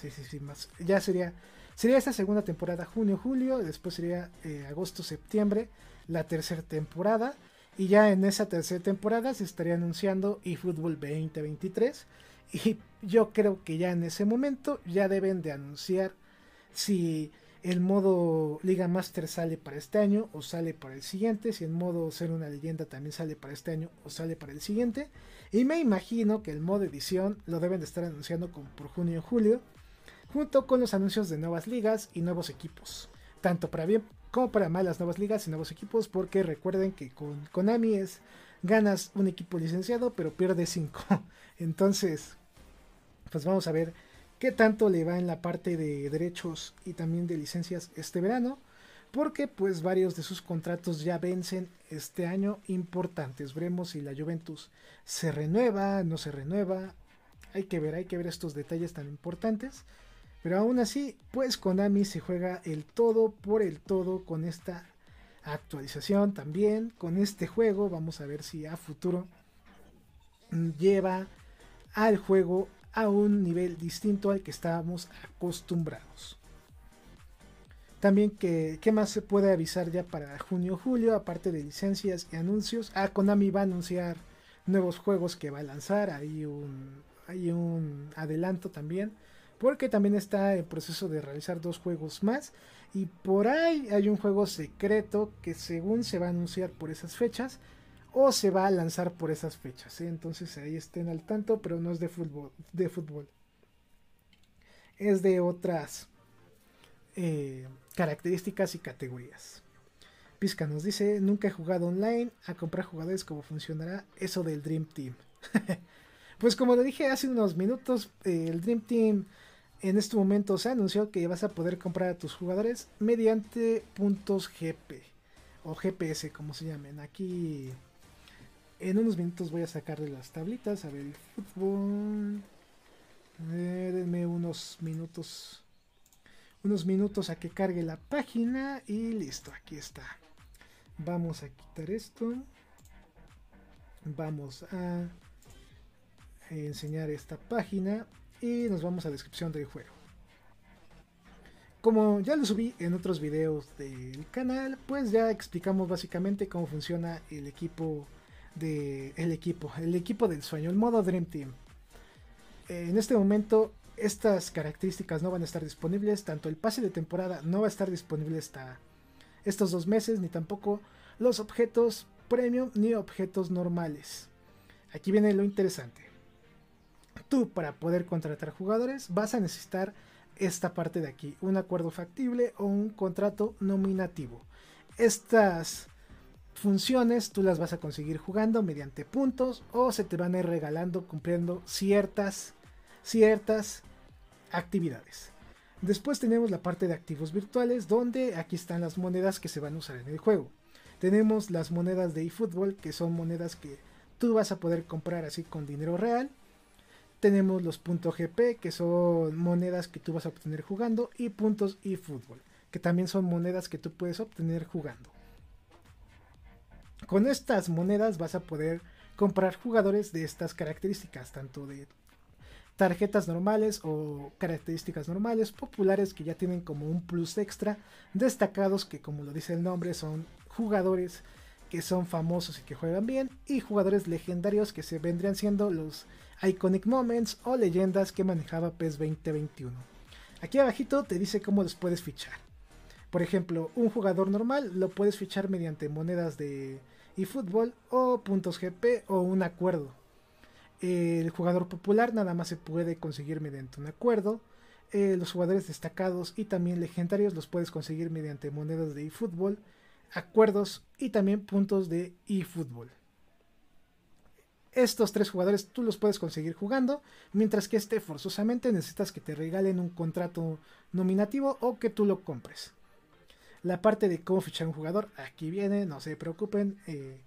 Sí, sí, sí, más. Ya sería, sería esta segunda temporada, junio, julio, después sería eh, agosto, septiembre, la tercera temporada. Y ya en esa tercera temporada se estaría anunciando eFootball 2023. Y yo creo que ya en ese momento ya deben de anunciar si el modo Liga Master sale para este año o sale para el siguiente, si el modo Ser una leyenda también sale para este año o sale para el siguiente. Y me imagino que el modo edición lo deben de estar anunciando como por junio o julio junto con los anuncios de nuevas ligas y nuevos equipos, tanto para bien como para mal las nuevas ligas y nuevos equipos, porque recuerden que con Konami es ganas un equipo licenciado, pero pierdes 5. Entonces, pues vamos a ver qué tanto le va en la parte de derechos y también de licencias este verano, porque pues varios de sus contratos ya vencen este año importantes. Veremos si la Juventus se renueva, no se renueva. Hay que ver, hay que ver estos detalles tan importantes. Pero aún así, pues Konami se juega el todo por el todo con esta actualización también, con este juego. Vamos a ver si a futuro lleva al juego a un nivel distinto al que estábamos acostumbrados. También que, ¿qué más se puede avisar ya para junio julio? Aparte de licencias y anuncios. Ah, Konami va a anunciar nuevos juegos que va a lanzar. Hay un, hay un adelanto también porque también está en proceso de realizar dos juegos más y por ahí hay un juego secreto que según se va a anunciar por esas fechas o se va a lanzar por esas fechas. ¿eh? Entonces ahí estén al tanto, pero no es de fútbol. De fútbol. Es de otras eh, características y categorías. Pizca nos dice, nunca he jugado online a comprar jugadores, ¿cómo funcionará eso del Dream Team? pues como lo dije hace unos minutos, eh, el Dream Team en este momento se anunció que vas a poder comprar a tus jugadores mediante puntos GP o GPS como se llamen. Aquí en unos minutos voy a sacarle las tablitas. A ver, el fútbol. Eh, denme unos minutos. Unos minutos a que cargue la página. Y listo, aquí está. Vamos a quitar esto. Vamos a enseñar esta página y nos vamos a la descripción del juego. Como ya lo subí en otros videos del canal, pues ya explicamos básicamente cómo funciona el equipo de el equipo, el equipo del sueño, el modo Dream Team. En este momento estas características no van a estar disponibles, tanto el pase de temporada no va a estar disponible hasta estos dos meses, ni tampoco los objetos premium ni objetos normales. Aquí viene lo interesante tú para poder contratar jugadores vas a necesitar esta parte de aquí, un acuerdo factible o un contrato nominativo. Estas funciones tú las vas a conseguir jugando mediante puntos o se te van a ir regalando cumpliendo ciertas ciertas actividades. Después tenemos la parte de activos virtuales donde aquí están las monedas que se van a usar en el juego. Tenemos las monedas de eFootball que son monedas que tú vas a poder comprar así con dinero real tenemos los puntos GP, que son monedas que tú vas a obtener jugando, y puntos eFootball, que también son monedas que tú puedes obtener jugando. Con estas monedas vas a poder comprar jugadores de estas características, tanto de tarjetas normales o características normales populares que ya tienen como un plus extra, destacados que como lo dice el nombre son jugadores que son famosos y que juegan bien y jugadores legendarios que se vendrían siendo los iconic moments o leyendas que manejaba PES 2021. Aquí abajito te dice cómo los puedes fichar. Por ejemplo, un jugador normal lo puedes fichar mediante monedas de eFootball o puntos GP o un acuerdo. El jugador popular nada más se puede conseguir mediante un acuerdo. Eh, los jugadores destacados y también legendarios los puedes conseguir mediante monedas de eFootball, acuerdos y también puntos de eFootball. Estos tres jugadores tú los puedes conseguir jugando, mientras que este forzosamente necesitas que te regalen un contrato nominativo o que tú lo compres. La parte de cómo fichar un jugador, aquí viene, no se preocupen. Eh,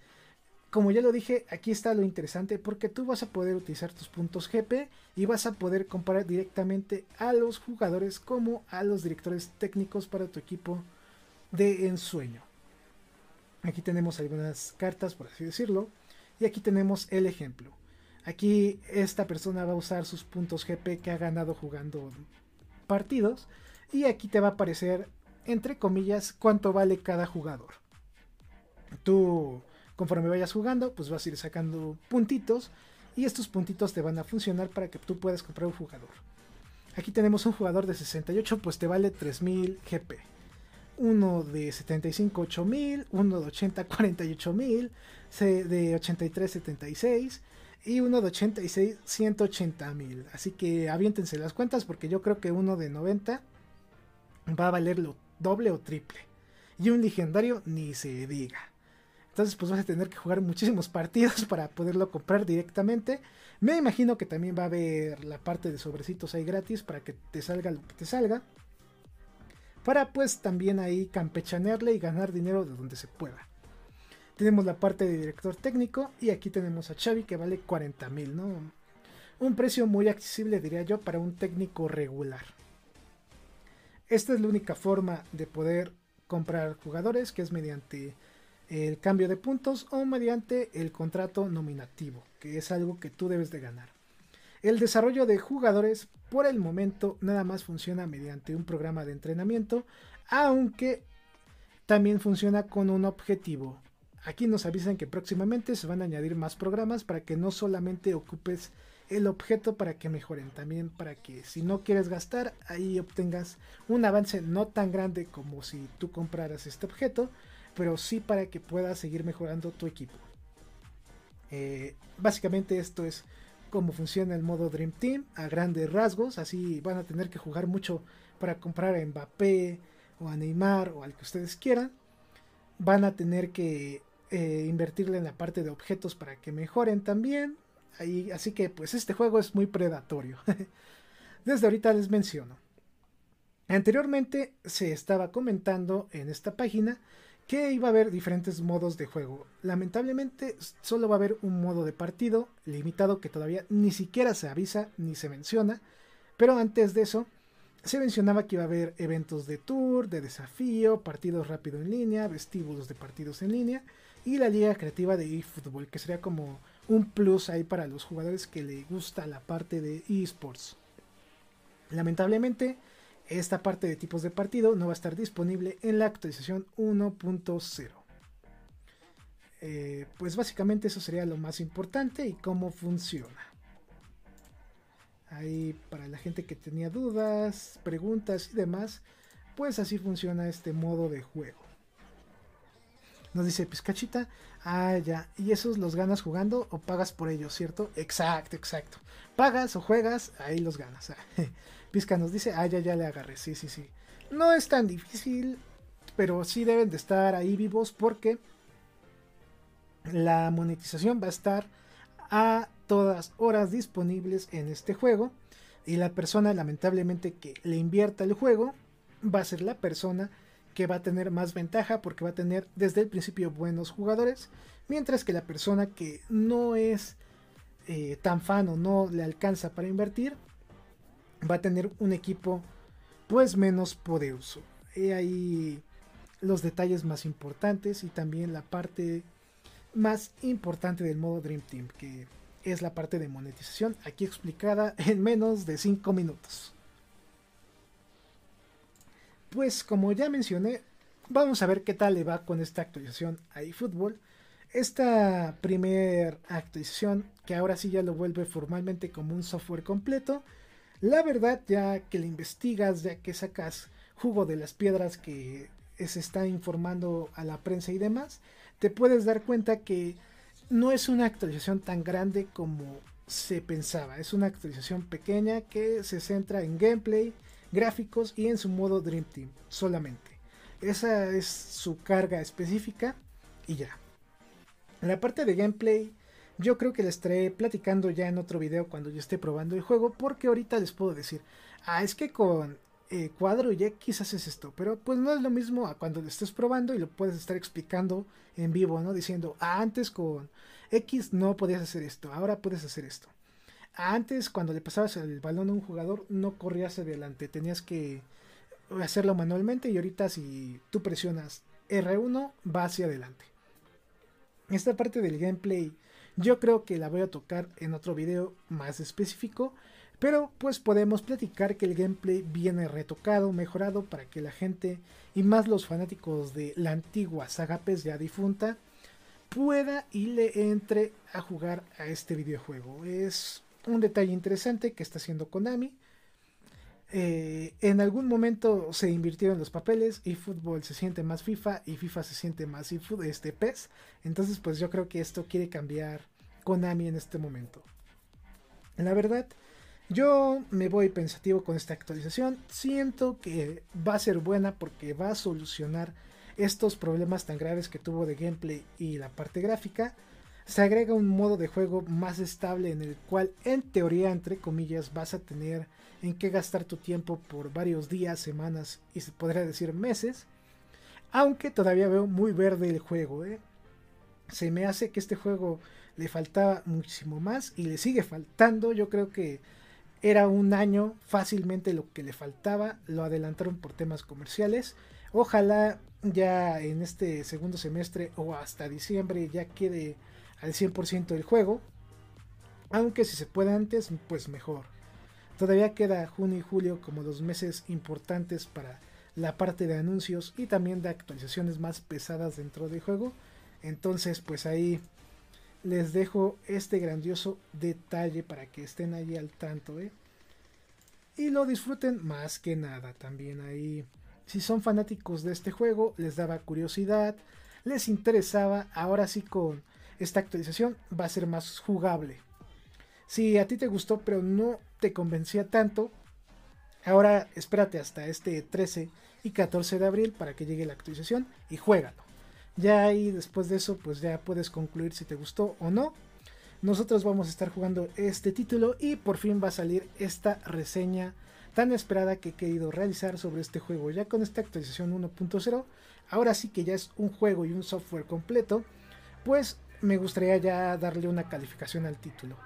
como ya lo dije, aquí está lo interesante porque tú vas a poder utilizar tus puntos GP y vas a poder comparar directamente a los jugadores como a los directores técnicos para tu equipo de ensueño. Aquí tenemos algunas cartas, por así decirlo, y aquí tenemos el ejemplo. Aquí esta persona va a usar sus puntos GP que ha ganado jugando partidos y aquí te va a aparecer entre comillas cuánto vale cada jugador. Tú conforme vayas jugando, pues vas a ir sacando puntitos y estos puntitos te van a funcionar para que tú puedas comprar un jugador. Aquí tenemos un jugador de 68, pues te vale 3000 GP. Uno de 75, 8000, uno de 80, 48000, de 83, 76 y uno de 86, 180 mil. Así que aviéntense las cuentas porque yo creo que uno de 90 va a valer lo doble o triple. Y un legendario ni se diga. Entonces pues vas a tener que jugar muchísimos partidos para poderlo comprar directamente. Me imagino que también va a haber la parte de sobrecitos ahí gratis para que te salga lo que te salga. Para pues también ahí campechanearle y ganar dinero de donde se pueda. Tenemos la parte de director técnico y aquí tenemos a Xavi que vale 40 mil, ¿no? Un precio muy accesible diría yo para un técnico regular. Esta es la única forma de poder comprar jugadores que es mediante el cambio de puntos o mediante el contrato nominativo, que es algo que tú debes de ganar. El desarrollo de jugadores por el momento nada más funciona mediante un programa de entrenamiento, aunque también funciona con un objetivo. Aquí nos avisan que próximamente se van a añadir más programas para que no solamente ocupes el objeto para que mejoren, también para que si no quieres gastar, ahí obtengas un avance no tan grande como si tú compraras este objeto, pero sí para que puedas seguir mejorando tu equipo. Eh, básicamente esto es cómo funciona el modo Dream Team a grandes rasgos, así van a tener que jugar mucho para comprar a Mbappé o a Neymar o al que ustedes quieran. Van a tener que eh, invertirle en la parte de objetos para que mejoren también. Ahí, así que pues este juego es muy predatorio. Desde ahorita les menciono. Anteriormente se estaba comentando en esta página que iba a haber diferentes modos de juego. Lamentablemente solo va a haber un modo de partido limitado que todavía ni siquiera se avisa ni se menciona, pero antes de eso se mencionaba que iba a haber eventos de tour, de desafío, partidos rápido en línea, vestíbulos de partidos en línea y la liga creativa de eFootball, que sería como un plus ahí para los jugadores que le gusta la parte de esports. Lamentablemente, esta parte de tipos de partido no va a estar disponible en la actualización 1.0. Eh, pues básicamente eso sería lo más importante y cómo funciona. Ahí para la gente que tenía dudas, preguntas y demás, pues así funciona este modo de juego. Nos dice Pizcachita, ah ya, y esos los ganas jugando o pagas por ellos, ¿cierto? Exacto, exacto. Pagas o juegas, ahí los ganas. Pizca nos dice, ah, ya, ya le agarré, sí, sí, sí. No es tan difícil, pero sí deben de estar ahí vivos porque la monetización va a estar a todas horas disponibles en este juego y la persona lamentablemente que le invierta el juego va a ser la persona va a tener más ventaja porque va a tener desde el principio buenos jugadores mientras que la persona que no es eh, tan fan o no le alcanza para invertir va a tener un equipo pues menos poderoso. He ahí los detalles más importantes y también la parte más importante del modo Dream Team, que es la parte de monetización, aquí explicada en menos de 5 minutos. Pues como ya mencioné, vamos a ver qué tal le va con esta actualización a eFootball. Esta primera actualización, que ahora sí ya lo vuelve formalmente como un software completo, la verdad ya que le investigas, ya que sacas jugo de las piedras que se está informando a la prensa y demás, te puedes dar cuenta que no es una actualización tan grande como se pensaba. Es una actualización pequeña que se centra en gameplay, gráficos y en su modo Dream Team solamente. Esa es su carga específica y ya. En la parte de gameplay, yo creo que les estaré platicando ya en otro video cuando yo esté probando el juego, porque ahorita les puedo decir, ah, es que con eh, cuadro y X haces esto, pero pues no es lo mismo a cuando lo estés probando y lo puedes estar explicando en vivo, ¿no? Diciendo, ah, antes con X no podías hacer esto, ahora puedes hacer esto. Antes cuando le pasabas el balón a un jugador no corrías adelante, tenías que hacerlo manualmente y ahorita si tú presionas R1 va hacia adelante. Esta parte del gameplay yo creo que la voy a tocar en otro video más específico pero pues podemos platicar que el gameplay viene retocado, mejorado para que la gente y más los fanáticos de la antigua saga PES ya difunta pueda y le entre a jugar a este videojuego. Es un detalle interesante que está haciendo Konami. Eh, en algún momento se invirtieron los papeles y fútbol se siente más FIFA y FIFA se siente más este PES. Entonces pues yo creo que esto quiere cambiar Konami en este momento. La verdad, yo me voy pensativo con esta actualización. Siento que va a ser buena porque va a solucionar estos problemas tan graves que tuvo de gameplay y la parte gráfica. Se agrega un modo de juego más estable en el cual en teoría entre comillas vas a tener en qué gastar tu tiempo por varios días, semanas y se podría decir meses. Aunque todavía veo muy verde el juego. ¿eh? Se me hace que este juego le faltaba muchísimo más y le sigue faltando. Yo creo que era un año fácilmente lo que le faltaba, lo adelantaron por temas comerciales. Ojalá ya en este segundo semestre o hasta diciembre ya quede al 100% el juego. Aunque si se puede antes, pues mejor. Todavía queda junio y julio como los meses importantes para la parte de anuncios y también de actualizaciones más pesadas dentro del juego. Entonces, pues ahí les dejo este grandioso detalle para que estén ahí al tanto, ¿eh? Y lo disfruten más que nada también ahí. Si son fanáticos de este juego, les daba curiosidad, les interesaba, ahora sí con esta actualización va a ser más jugable. Si a ti te gustó pero no te convencía tanto, ahora espérate hasta este 13 y 14 de abril para que llegue la actualización y juégalo. Ya ahí después de eso pues ya puedes concluir si te gustó o no. Nosotros vamos a estar jugando este título y por fin va a salir esta reseña tan esperada que he querido realizar sobre este juego. Ya con esta actualización 1.0, ahora sí que ya es un juego y un software completo, pues me gustaría ya darle una calificación al título.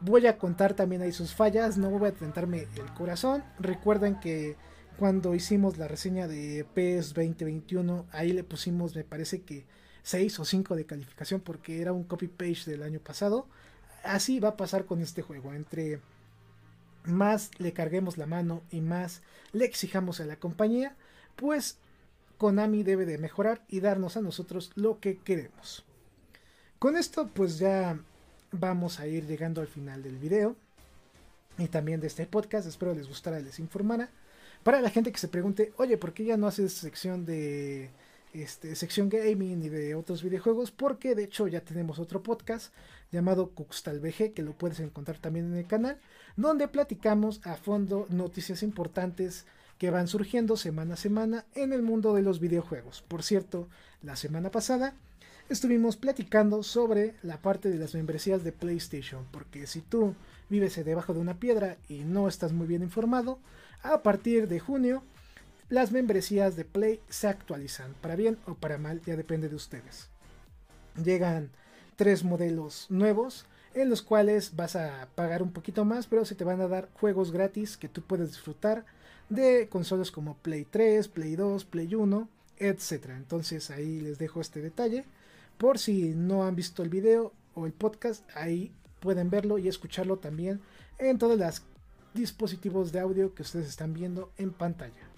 Voy a contar también ahí sus fallas, no voy a tentarme el corazón. Recuerden que cuando hicimos la reseña de PES 2021, ahí le pusimos, me parece que 6 o 5 de calificación porque era un copy page del año pasado. Así va a pasar con este juego. Entre más le carguemos la mano y más le exijamos a la compañía, pues Konami debe de mejorar y darnos a nosotros lo que queremos. Con esto pues ya vamos a ir llegando al final del video y también de este podcast. Espero les gustara, les informara. Para la gente que se pregunte, oye, ¿por qué ya no haces sección de este, sección gaming y de otros videojuegos? Porque de hecho ya tenemos otro podcast llamado Cuxtal VG que lo puedes encontrar también en el canal, donde platicamos a fondo noticias importantes que van surgiendo semana a semana en el mundo de los videojuegos. Por cierto, la semana pasada estuvimos platicando sobre la parte de las membresías de PlayStation, porque si tú vives debajo de una piedra y no estás muy bien informado, a partir de junio las membresías de Play se actualizan, para bien o para mal, ya depende de ustedes. Llegan tres modelos nuevos en los cuales vas a pagar un poquito más, pero se te van a dar juegos gratis que tú puedes disfrutar de consolas como Play 3, Play 2, Play 1, etc. Entonces ahí les dejo este detalle Por si no han visto el video o el podcast, ahí pueden verlo y escucharlo también en todos los dispositivos de audio que ustedes están viendo en pantalla.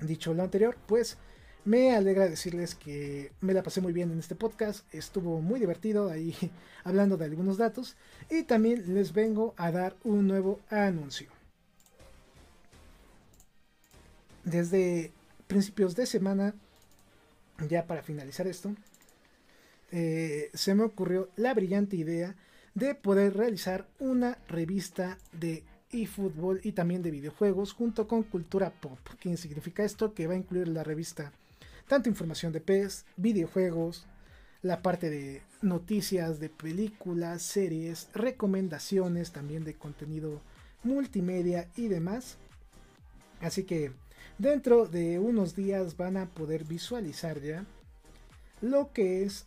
Dicho lo anterior, pues me alegra decirles que me la pasé muy bien en este podcast, estuvo muy divertido ahí hablando de algunos datos y también les vengo a dar un nuevo anuncio. Desde principios de semana, ya para finalizar esto, eh, se me ocurrió la brillante idea de poder realizar una revista de eFootball y también de videojuegos junto con Cultura Pop. ¿Qué significa esto? Que va a incluir la revista tanto información de PES, videojuegos, la parte de noticias de películas, series, recomendaciones también de contenido multimedia y demás. Así que dentro de unos días van a poder visualizar ya lo que es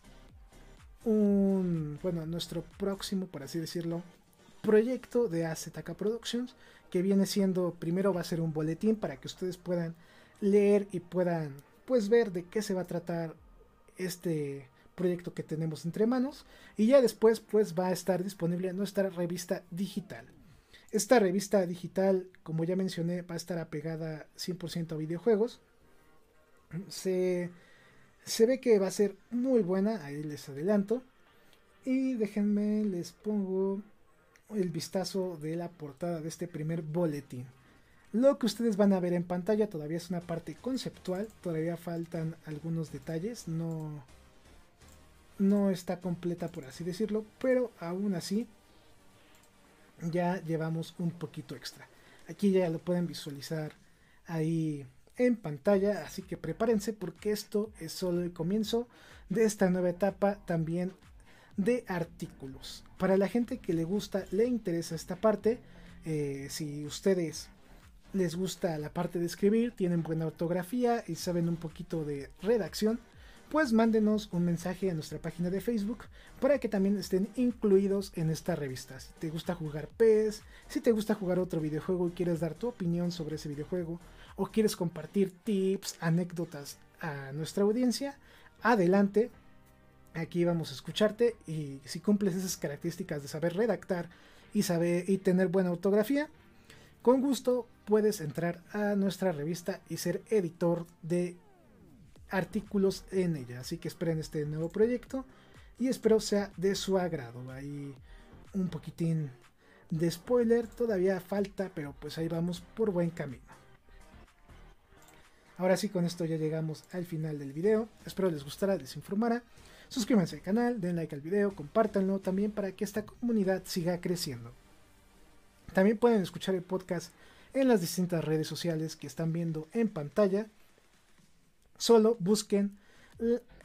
un, bueno, nuestro próximo, por así decirlo, proyecto de AZK Productions, que viene siendo, primero va a ser un boletín para que ustedes puedan leer y puedan pues ver de qué se va a tratar este proyecto que tenemos entre manos y ya después pues va a estar disponible nuestra revista digital. Esta revista digital, como ya mencioné, va a estar apegada 100% a videojuegos. Se, se ve que va a ser muy buena, ahí les adelanto. Y déjenme, les pongo el vistazo de la portada de este primer boletín. Lo que ustedes van a ver en pantalla todavía es una parte conceptual, todavía faltan algunos detalles, no, no está completa por así decirlo, pero aún así ya llevamos un poquito extra. Aquí ya lo pueden visualizar ahí en pantalla, así que prepárense porque esto es solo el comienzo de esta nueva etapa también de artículos. Para la gente que le gusta, le interesa esta parte, eh, si ustedes les gusta la parte de escribir, tienen buena ortografía y saben un poquito de redacción, pues mándenos un mensaje a nuestra página de Facebook para que también estén incluidos en esta revista. Si te gusta jugar PES, si te gusta jugar otro videojuego y quieres dar tu opinión sobre ese videojuego, o quieres compartir tips, anécdotas a nuestra audiencia, adelante. Aquí vamos a escucharte y si cumples esas características de saber redactar y saber y tener buena ortografía, con gusto puedes entrar a nuestra revista y ser editor de artículos en ella. Así que esperen este nuevo proyecto y espero sea de su agrado. Hay un poquitín de spoiler, todavía falta, pero pues ahí vamos por buen camino. Ahora sí, con esto ya llegamos al final del video. Espero les gustara, les informara. Suscríbanse al canal, den like al video, compártanlo también para que esta comunidad siga creciendo. También pueden escuchar el podcast en las distintas redes sociales que están viendo en pantalla. Solo busquen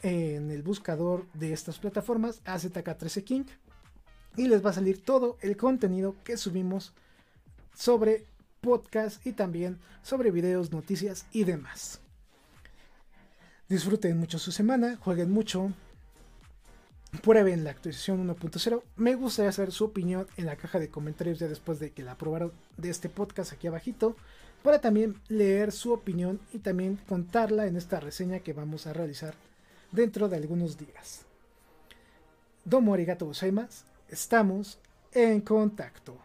en el buscador de estas plataformas AZK13 King y les va a salir todo el contenido que subimos sobre podcast y también sobre videos, noticias y demás. Disfruten mucho su semana, jueguen mucho, prueben la actualización 1.0. Me gustaría saber su opinión en la caja de comentarios ya después de que la aprobaron de este podcast aquí abajito. Para también leer su opinión y también contarla en esta reseña que vamos a realizar dentro de algunos días. Domo arigato gozaimasu. Estamos en contacto.